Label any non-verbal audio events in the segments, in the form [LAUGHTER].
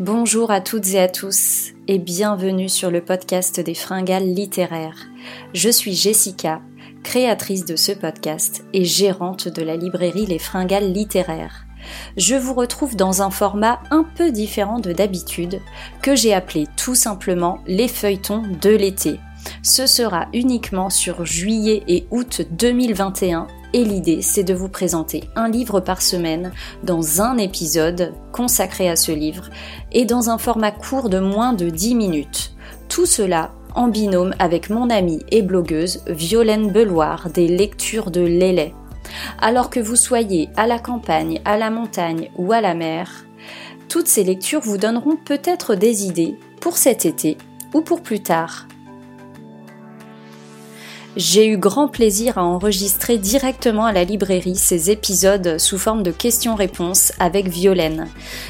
Bonjour à toutes et à tous et bienvenue sur le podcast des fringales littéraires. Je suis Jessica, créatrice de ce podcast et gérante de la librairie Les Fringales littéraires. Je vous retrouve dans un format un peu différent de d'habitude que j'ai appelé tout simplement les feuilletons de l'été. Ce sera uniquement sur juillet et août 2021 et l'idée c'est de vous présenter un livre par semaine dans un épisode consacré à ce livre et dans un format court de moins de 10 minutes. Tout cela en binôme avec mon amie et blogueuse Violaine Beloir des lectures de Lélé. Alors que vous soyez à la campagne, à la montagne ou à la mer, toutes ces lectures vous donneront peut-être des idées pour cet été ou pour plus tard. J'ai eu grand plaisir à enregistrer directement à la librairie ces épisodes sous forme de questions-réponses avec Violaine.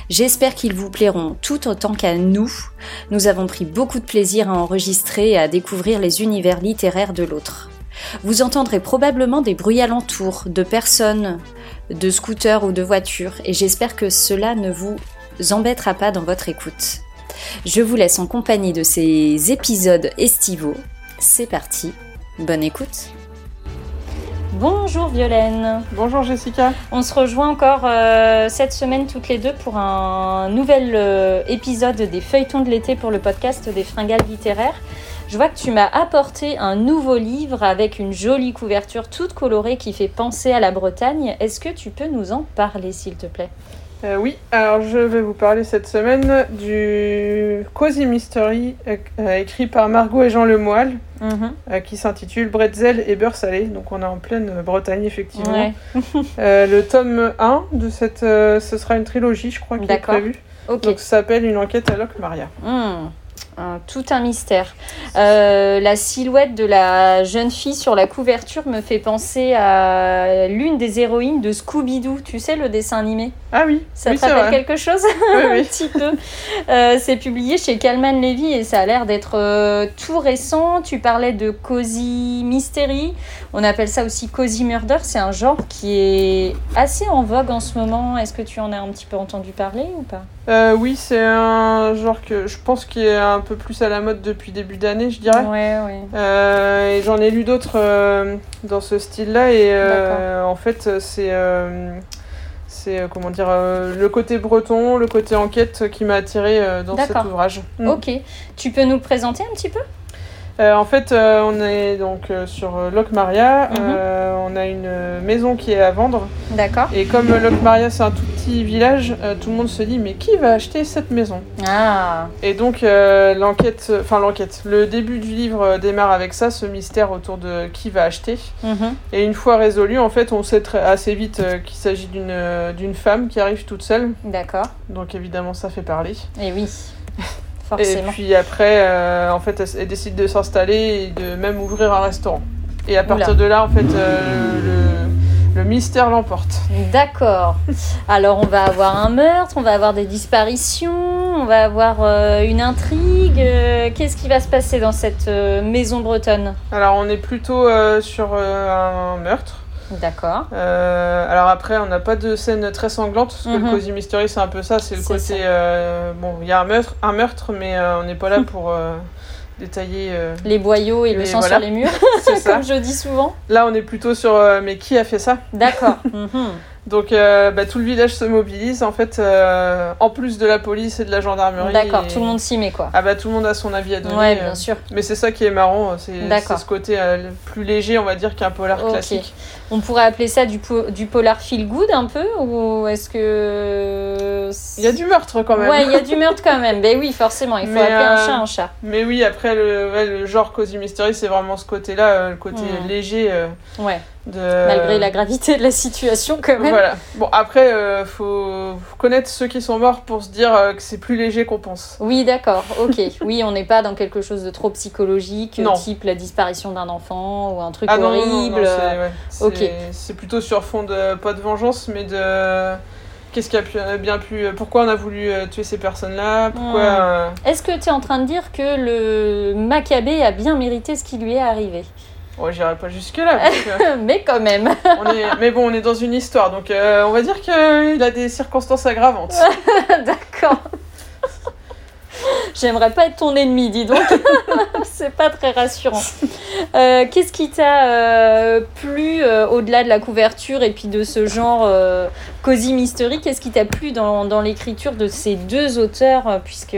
J'espère qu'ils vous plairont tout autant qu'à nous. Nous avons pris beaucoup de plaisir à enregistrer et à découvrir les univers littéraires de l'autre. Vous entendrez probablement des bruits alentours, de personnes, de scooters ou de voitures, et j'espère que cela ne vous embêtera pas dans votre écoute. Je vous laisse en compagnie de ces épisodes estivaux. C'est parti, Bonne écoute. Bonjour Violaine. Bonjour Jessica. On se rejoint encore euh, cette semaine toutes les deux pour un nouvel euh, épisode des feuilletons de l'été pour le podcast des fringales littéraires. Je vois que tu m'as apporté un nouveau livre avec une jolie couverture toute colorée qui fait penser à la Bretagne. Est-ce que tu peux nous en parler s'il te plaît? Euh, oui, alors je vais vous parler cette semaine du Cozy Mystery euh, écrit par Margot et Jean Lemoyle mhm. euh, qui s'intitule Bretzel et beurre salé. Donc on est en pleine Bretagne effectivement. [LAUGHS] le tome 1 de cette, ce sera une trilogie je crois qui est prévue. Donc ça s'appelle Une enquête à Locke Maria. Tout un mystère. Euh, la silhouette de la jeune fille sur la couverture me fait penser à l'une des héroïnes de Scooby-Doo. Tu sais, le dessin animé? Ah oui. Ça te rappelle quelque chose? Oui, [LAUGHS] Un petit peu. Euh, c'est publié chez Calman Levy et ça a l'air d'être euh, tout récent. Tu parlais de Cozy Mystery. On appelle ça aussi Cozy Murder. C'est un genre qui est assez en vogue en ce moment. Est-ce que tu en as un petit peu entendu parler ou pas? Oui, c'est un genre que je pense qui est un peu plus à la mode depuis début d'année, je dirais. Ouais, ouais. Euh, et j'en ai lu d'autres euh, dans ce style-là. Et euh, en fait, c'est. c'est comment dire le côté breton, le côté enquête qui m'a attiré dans cet ouvrage. Mm. Ok, tu peux nous le présenter un petit peu? Euh, en fait, euh, on est donc euh, sur Loc Maria. Mhm. on a une maison qui est à vendre. D'accord. Et comme Loc Maria, c'est un tout petit village, tout le monde se dit mais qui va acheter cette maison? Ah. Et donc l'enquête, enfin l'enquête, le début du livre démarre avec ça, ce mystère autour de qui va acheter. Mhm. Et une fois résolu, en fait, on sait très, assez vite qu'il s'agit d'une d'une femme qui arrive toute seule. D'accord. Donc évidemment, ça fait parler. Et oui. Et puis après, euh, en fait, elle, décide de s'installer et de même ouvrir un restaurant. Et à partir de là, en fait, euh, le, mystère l'emporte. D'accord. Alors, on va avoir un meurtre, on va avoir des disparitions, on va avoir euh, une intrigue. Qu'est-ce qui va se passer dans cette maison bretonne? Alors, on est plutôt sur un meurtre. D'accord. Euh, alors après, on n'a pas de scène très sanglante, parce que le mhm. Cozy Mystery, c'est un peu ça, c'est le côté... Euh, bon, il y a un meurtre, un meurtre mais euh, on n'est pas là [LAUGHS] pour détailler... les boyaux et le sang sur les murs, [LAUGHS] [LAUGHS] comme je dis souvent. Là, on est plutôt sur... mais qui a fait ça? D'accord. Mhm. Donc euh, bah, tout le village se mobilise en fait, euh, en plus de la police et de la gendarmerie. D'accord, tout le monde s'y met quoi. Ah bah tout le monde a son avis à donner. Ouais, bien euh. sûr. Mais c'est ça qui est marrant, c'est ce côté plus léger on va dire qu'un polar classique. On pourrait appeler ça du, du polar feel good un peu ou est-ce que... Il y a du meurtre quand même. Ouais, il y a du [LAUGHS] meurtre quand même. ben oui, forcément, il faut appeler un chat un chat. Mais oui, après le, le genre Cozy Mystery c'est vraiment ce côté-là, le côté hmm. léger. ouais. Malgré la gravité de la situation, quand même. Voilà. Bon, après, euh, faut connaître ceux qui sont morts pour se dire euh, que c'est plus léger qu'on pense. Oui, d'accord, ok. [LAUGHS] oui, on n'est pas dans quelque chose de trop psychologique, type la disparition d'un enfant ou un truc ah horrible. Non, c'est plutôt sur fond de, pas de vengeance, mais de qu'est-ce qui a pu, euh, bien pu. Pourquoi on a voulu tuer ces personnes-là? Pourquoi. Est-ce que tu es en train de dire que le Maccabée a bien mérité ce qui lui est arrivé? Ouais, j'irai pas jusque-là. [LAUGHS] mais quand même. [LAUGHS] on est... Mais bon, on est dans une histoire, donc euh, on va dire qu'il a des circonstances aggravantes. [LAUGHS] D'accord. J'aimerais pas être ton ennemi, dis donc. c'est pas très rassurant. Euh, qu'est-ce qui t'a euh, plu euh, au-delà de la couverture et puis de ce genre cozy mystery? Qu'est-ce qui t'a plu dans, dans l'écriture de ces deux auteurs puisque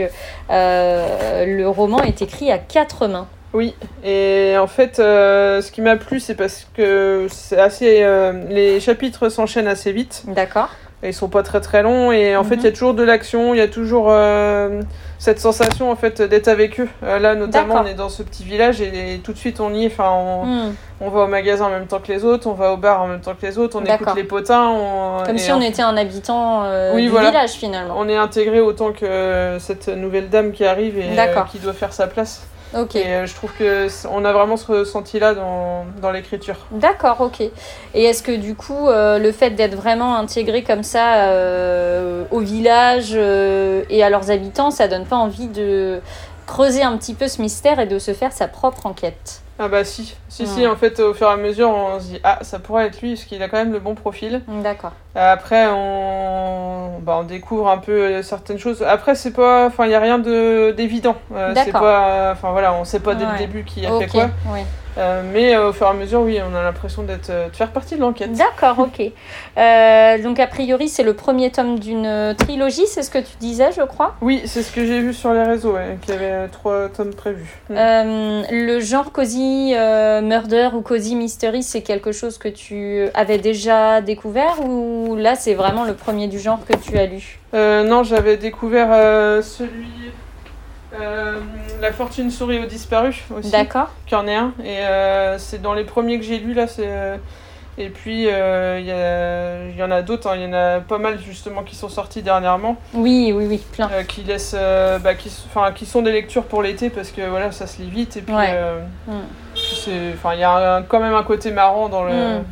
le roman est écrit à quatre mains? Oui, et en fait, ce qui m'a plu, c'est parce que c'est assez, les chapitres s'enchaînent assez vite. D'accord. Ils sont pas très très longs et en fait il y a mhm. toujours de l'action, il y a toujours euh, cette sensation en fait d'être avec eux. Euh, là notamment on est dans ce petit village et, tout de suite on y est, enfin on, hmm. on, va au magasin en même temps que les autres, on va au bar en même temps que les autres, on écoute les potins. Comme si on était un habitant euh, du village finalement. On est intégré autant que cette nouvelle dame qui arrive et qui doit faire sa place. Ok. Et euh, je trouve que on a vraiment ce ressenti-là dans, dans l'écriture. D'accord, ok. Et est-ce que du coup, euh, le fait d'être vraiment intégré comme ça euh, au village et à leurs habitants, ça donne pas envie de creuser un petit peu ce mystère et de se faire sa propre enquête? Ah bah si, si, si, en fait, au fur et à mesure, on se dit, ah, ça pourrait être lui, parce qu'il a quand même le bon profil. D'accord. Après, on, bah, on découvre un peu certaines choses. Après, c'est pas, enfin, il n'y a rien d'évident. Euh, c'est pas, enfin voilà, on sait pas dès le début qui a fait quoi. Oui. Euh, mais euh, au fur et à mesure, oui, on a l'impression d'être, euh, de faire partie de l'enquête. D'accord, ok. [LAUGHS] donc a priori, c'est le premier tome d'une trilogie, c'est ce que tu disais, je crois? Oui, c'est ce que j'ai vu sur les réseaux, qu'il y avait trois tomes prévus. Le genre cozy murder ou cozy mystery, c'est quelque chose que tu avais déjà découvert ou là, c'est vraiment le premier du genre que tu as lu? Non, j'avais découvert celui euh, la fortune sourit aux disparus aussi. D'accord. Qui en est un. Et euh, c'est dans les premiers que j'ai lus là. C'est euh, et puis il y, y, en a d'autres. Hein. Il y en a pas mal justement qui sont sortis dernièrement. Oui, oui, oui, plein. qui laissent, bah, qui, qui sont des lectures pour l'été parce que voilà, ça se lit vite. Et puis, mm. enfin, il y a quand même un côté marrant dans le. Mm.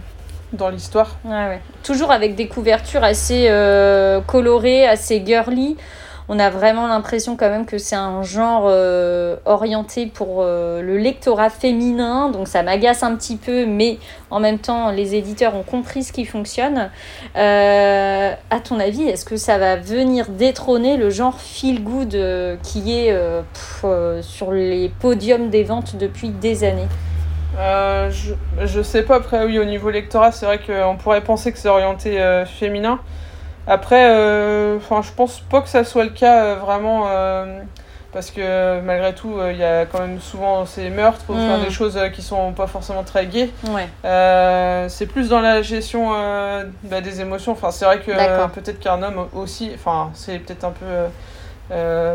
dans l'histoire. Ouais, ouais. Toujours avec des couvertures assez colorées, assez girly on a vraiment l'impression quand même que c'est un genre euh, orienté pour euh, le lectorat féminin, donc ça m'agace un petit peu, mais en même temps, les éditeurs ont compris ce qui fonctionne. Euh, à ton avis, est-ce que ça va venir détrôner le genre feel good qui est sur les podiums des ventes depuis des années? Je, je sais pas, après oui, au niveau lectorat, c'est vrai qu'on pourrait penser que c'est orienté féminin. Après, euh, enfin, je pense pas que ça soit le cas euh, vraiment, euh, parce que malgré tout, il y a quand même souvent ces meurtres, ou faire des choses qui sont pas forcément très gaies. c'est plus dans la gestion bah, des émotions. Enfin, c'est vrai que peut-être qu'un homme aussi, enfin, c'est peut-être un peu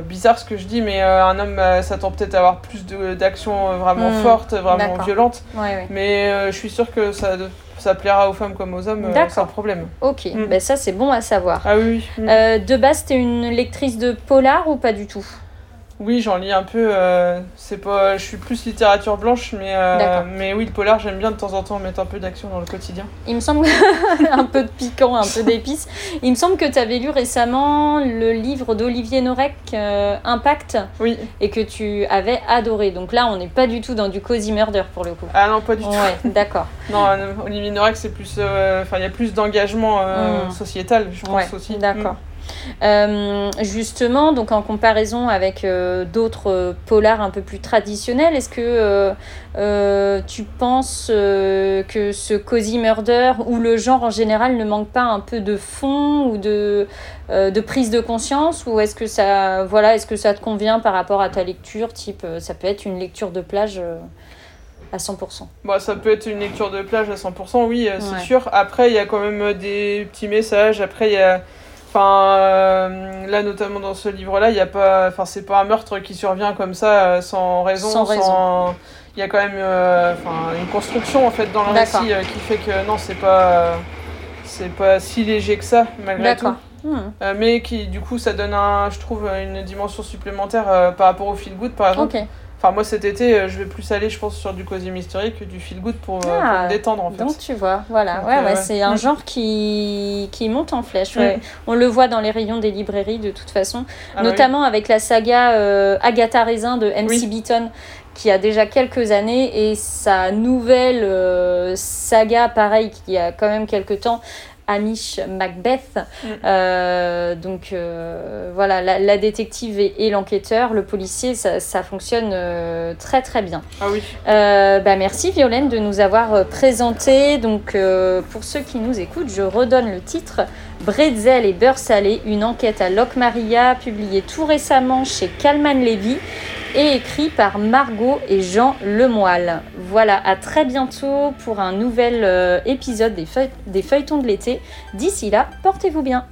bizarre ce que je dis, mais un homme s'attend peut-être à avoir plus d'actions vraiment mm. fortes, vraiment violentes. Mais je suis sûre que ça ça plaira aux femmes comme aux hommes euh, sans problème. Ok, mm. ben ça c'est bon à savoir. Ah oui. Euh, de base, t'es une lectrice de polar ou pas du tout? Oui, j'en lis un peu. Euh, c'est pas, je suis plus littérature blanche, mais euh, mais oui, le polar, j'aime bien de temps en temps mettre un peu d'action dans le quotidien. Il me semble [LAUGHS] un peu de piquant, un peu d'épices. Il me semble que tu avais lu récemment le livre d'Olivier Norek, euh, Impact. Oui. Et que tu avais adoré. Donc là, on n'est pas du tout dans du cozy murder pour le coup. Ah non, pas du tout. Ouais, d'accord. [LAUGHS] non, Olivier Norek, c'est plus, enfin, il y a plus d'engagement mm. sociétal, je pense aussi. D'accord. Mm. Euh, justement, donc en comparaison avec euh, d'autres euh, polars un peu plus traditionnels, est-ce que tu penses que ce cozy murder ou le genre en général ne manque pas un peu de fond ou de, de prise de conscience ou est-ce que ça voilà est-ce que ça te convient par rapport à ta lecture type ça peut être une lecture de plage à 100%. Bah, ça peut être une lecture de plage à 100%, oui, c'est sûr. Après, il y a quand même des petits messages. Après, il y a Enfin, euh, là, notamment dans ce livre-là, il y a pas, enfin, c'est pas un meurtre qui survient comme ça euh, sans raison, sans, raison. Il y a quand même, euh, une construction en fait dans le récit qui fait que non, c'est pas, c'est pas si léger que ça malgré tout. Hmm. mais qui, du coup, ça donne un, je trouve, une dimension supplémentaire par rapport au feel good, par exemple. Enfin, moi cet été, euh, je vais plus aller, je pense, sur du cozy mystery que du feel good pour, euh, ah, me détendre en fait. Donc tu vois, voilà. ouais, ouais, c'est un mm. genre qui, qui monte en flèche. On le voit dans les rayons des librairies de toute façon, ah, bah notamment avec la saga euh, Agatha Raisin de MC Beaton qui a déjà quelques années et sa nouvelle saga, pareil, qui a quand même quelques temps, Amish Macbeth. Mm. donc voilà, la, détective et, l'enquêteur, le policier, ça, fonctionne très très bien. Ah oui. bah, merci Violaine de nous avoir présenté. Donc pour ceux qui nous écoutent, je redonne le titre. Bretzel et beurre salé, une enquête à Locke Maria, publiée tout récemment chez Calman Levy et écrit par Margot et Jean Lemoyle. Voilà, à très bientôt pour un nouvel euh, épisode des feuilletons de l'été. D'ici là, portez-vous bien.